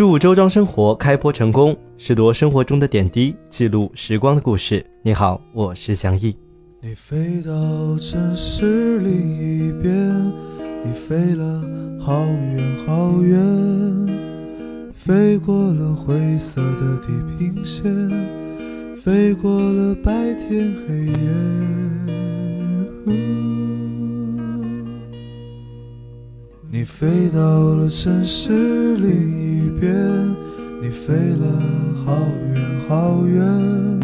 祝周庄生活开播成功，拾夺生活中的点滴，记录时光的故事。你好，我是祥毅。你飞到城市另一边，你飞了好远好远，飞过了灰色的地平线，飞过了白天黑夜。你飞到了城市另一边，你飞了好远好远，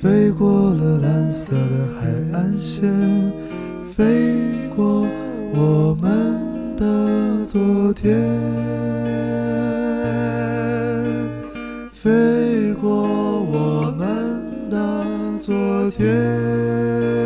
飞过了蓝色的海岸线，飞过我们的昨天，飞过我们的昨天。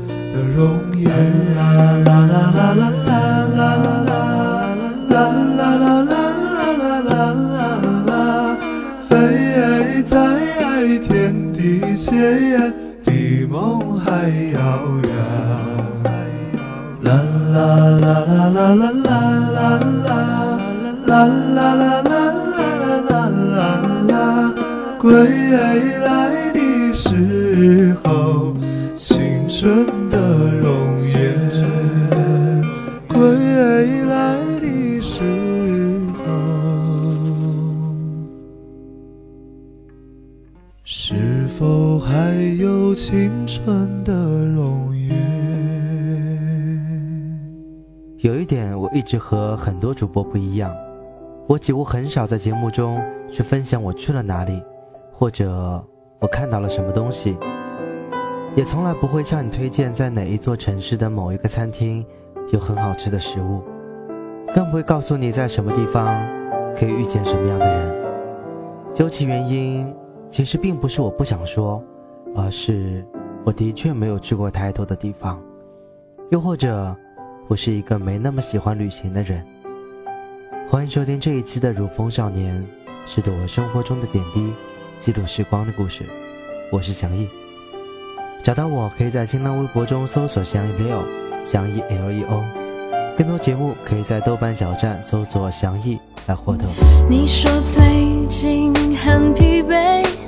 的容颜，啦啦啦啦啦啦啦啦啦啦啦啦啦啦啦啦，飞在天地间，比梦还遥远。啦啦啦啦啦啦啦啦啦啦啦啦啦啦啦啦，归来的时候，青春。一，直和很多主播不一样，我几乎很少在节目中去分享我去了哪里，或者我看到了什么东西，也从来不会向你推荐在哪一座城市的某一个餐厅有很好吃的食物，更不会告诉你在什么地方可以遇见什么样的人。究其原因，其实并不是我不想说。而是我的确没有去过太多的地方，又或者我是一个没那么喜欢旅行的人。欢迎收听这一期的《如风少年》，是对我生活中的点滴，记录时光的故事。我是祥毅，找到我可以在新浪微博中搜索“祥毅 Leo”，祥毅 L E O。更多节目可以在豆瓣小站搜索“祥毅”来获得。你说最近很疲惫。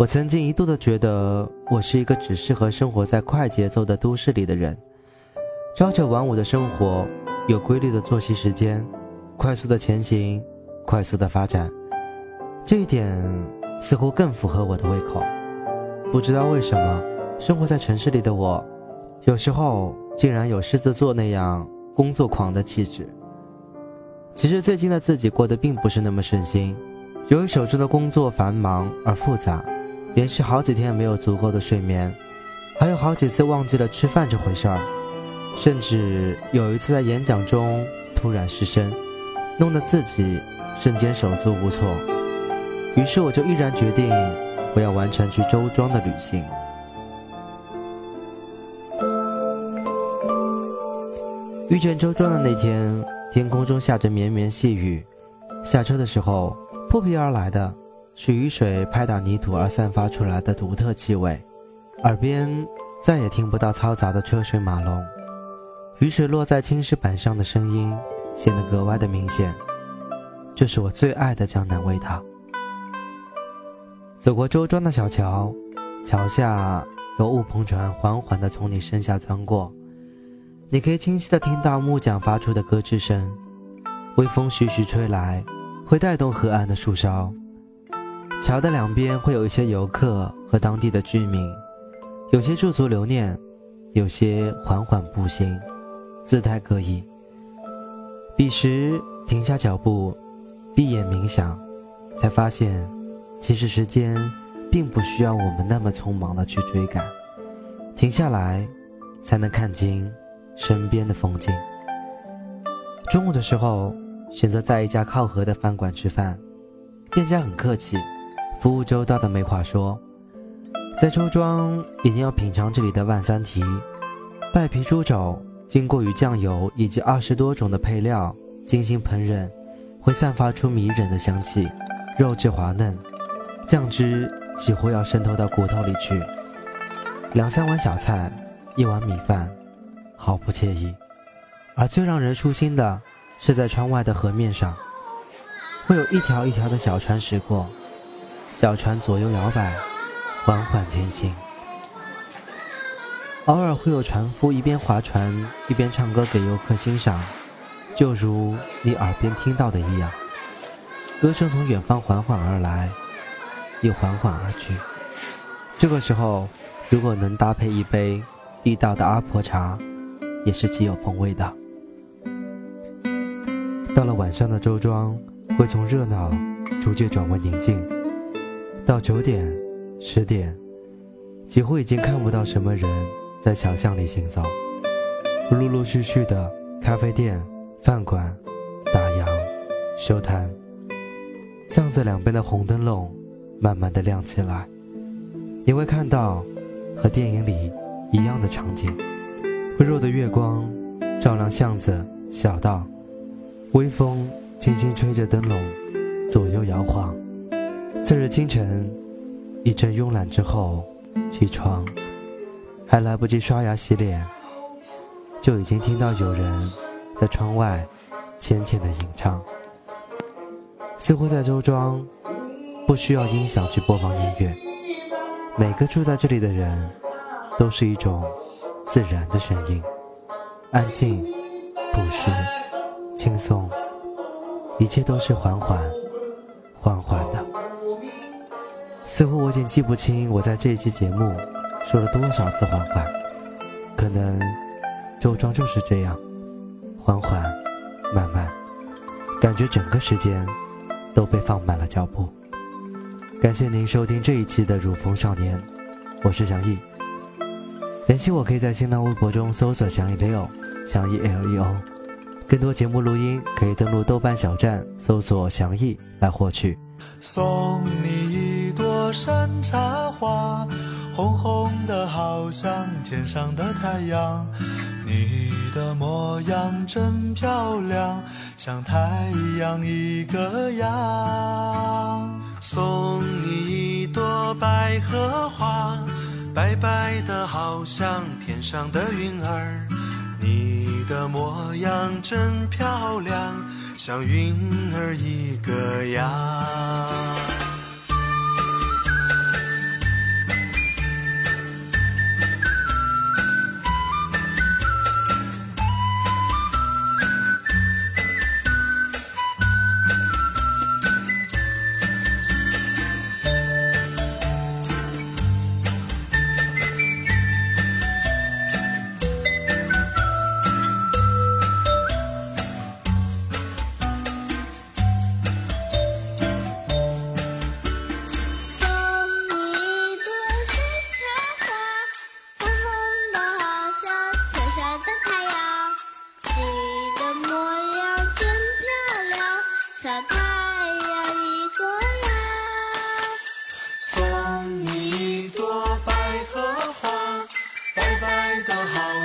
我曾经一度的觉得，我是一个只适合生活在快节奏的都市里的人。朝九晚五的生活，有规律的作息时间，快速的前行，快速的发展，这一点似乎更符合我的胃口。不知道为什么，生活在城市里的我，有时候竟然有狮子座那样工作狂的气质。其实最近的自己过得并不是那么顺心，由于手中的工作繁忙而复杂。连续好几天没有足够的睡眠还有好几次忘记了吃饭这回事儿甚至有一次在演讲中突然失声弄得自己瞬间手足无措。于是我就毅然决定我要完成去周庄的旅行。遇见周庄的那天天空中下着绵绵细雨下车的时候扑鼻而来的是雨水拍打泥土而散发出来的独特气味，耳边再也听不到嘈杂的车水马龙，雨水落在青石板上的声音显得格外的明显。这是我最爱的江南味道。走过周庄的小桥，桥下有雾篷船缓缓地从你身下钻过。你可以清晰地听到木桨发出的咯吱声，微风徐徐吹来，会带动河岸的树梢。桥的两边会有一些游客和当地的居民，有些驻足留念，有些缓缓步行，姿态各异。彼时停下脚步，闭眼冥想，才发现，其实时间并不需要我们那么匆忙的去追赶，停下来，才能看清。身边的风景。中午的时候，选择在一家靠河的饭馆吃饭，店家很客气，服务周到的没话说。在周庄，一定要品尝这里的万三蹄带皮猪肘，经过与酱油以及二十多种的配料精心烹饪，会散发出迷人的香气，肉质滑嫩，酱汁几乎要渗透到骨头里去。两三碗小菜，一碗米饭。毫不惬意，而最让人舒心的是，在窗外的河面上，会有一条一条的小船驶过，小船左右摇摆，缓缓前行。偶尔会有船夫一边划船一边唱歌给游客欣赏，就如你耳边听到的一样，歌声从远方缓缓而来，又缓缓而去。这个时候，如果能搭配一杯地道的阿婆茶。也是极有风味的。到了晚上的周庄，会从热闹逐渐转为宁静。到九点、十点，几乎已经看不到什么人在小巷里行走。陆陆续续的咖啡店、饭馆打烊、收摊，巷子两边的红灯笼慢慢的亮起来。你会看到和电影里一样的场景。微弱的月光照亮巷子小道，微风轻轻吹着灯笼，左右摇晃。次日清晨，一阵慵懒之后，起床，还来不及刷牙洗脸，就已经听到有人在窗外浅浅的吟唱。似乎在周庄，不需要音响去播放音乐，每个住在这里的人，都是一种。自然的声音，安静、朴实、轻松，一切都是缓缓、缓缓。似乎我已经记不清我在这一期节目说了多少次缓缓，可能周庄就是这样，缓缓、慢慢，感觉整个时间都被放慢了脚步。感谢您收听这一期的《如风少年》，我是翔毅。联系我可以在新浪微博中搜索“祥一 Leo”，祥一 L E O。更多节目录音可以登录豆瓣小站搜索“祥毅”来获取。送你山茶花，红红的好像天上的太阳。你的模样真漂亮，像太阳一个样。送你一朵百合花。白白的，好像天上的云儿。你的模样真漂亮，像云儿一个样。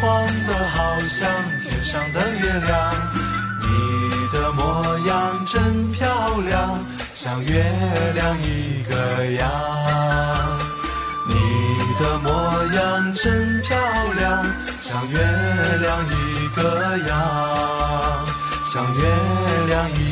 黄的好像天上的月亮。你的模样真漂亮，像月亮一个样。你的模样真漂亮，像月亮一个样，像月亮一。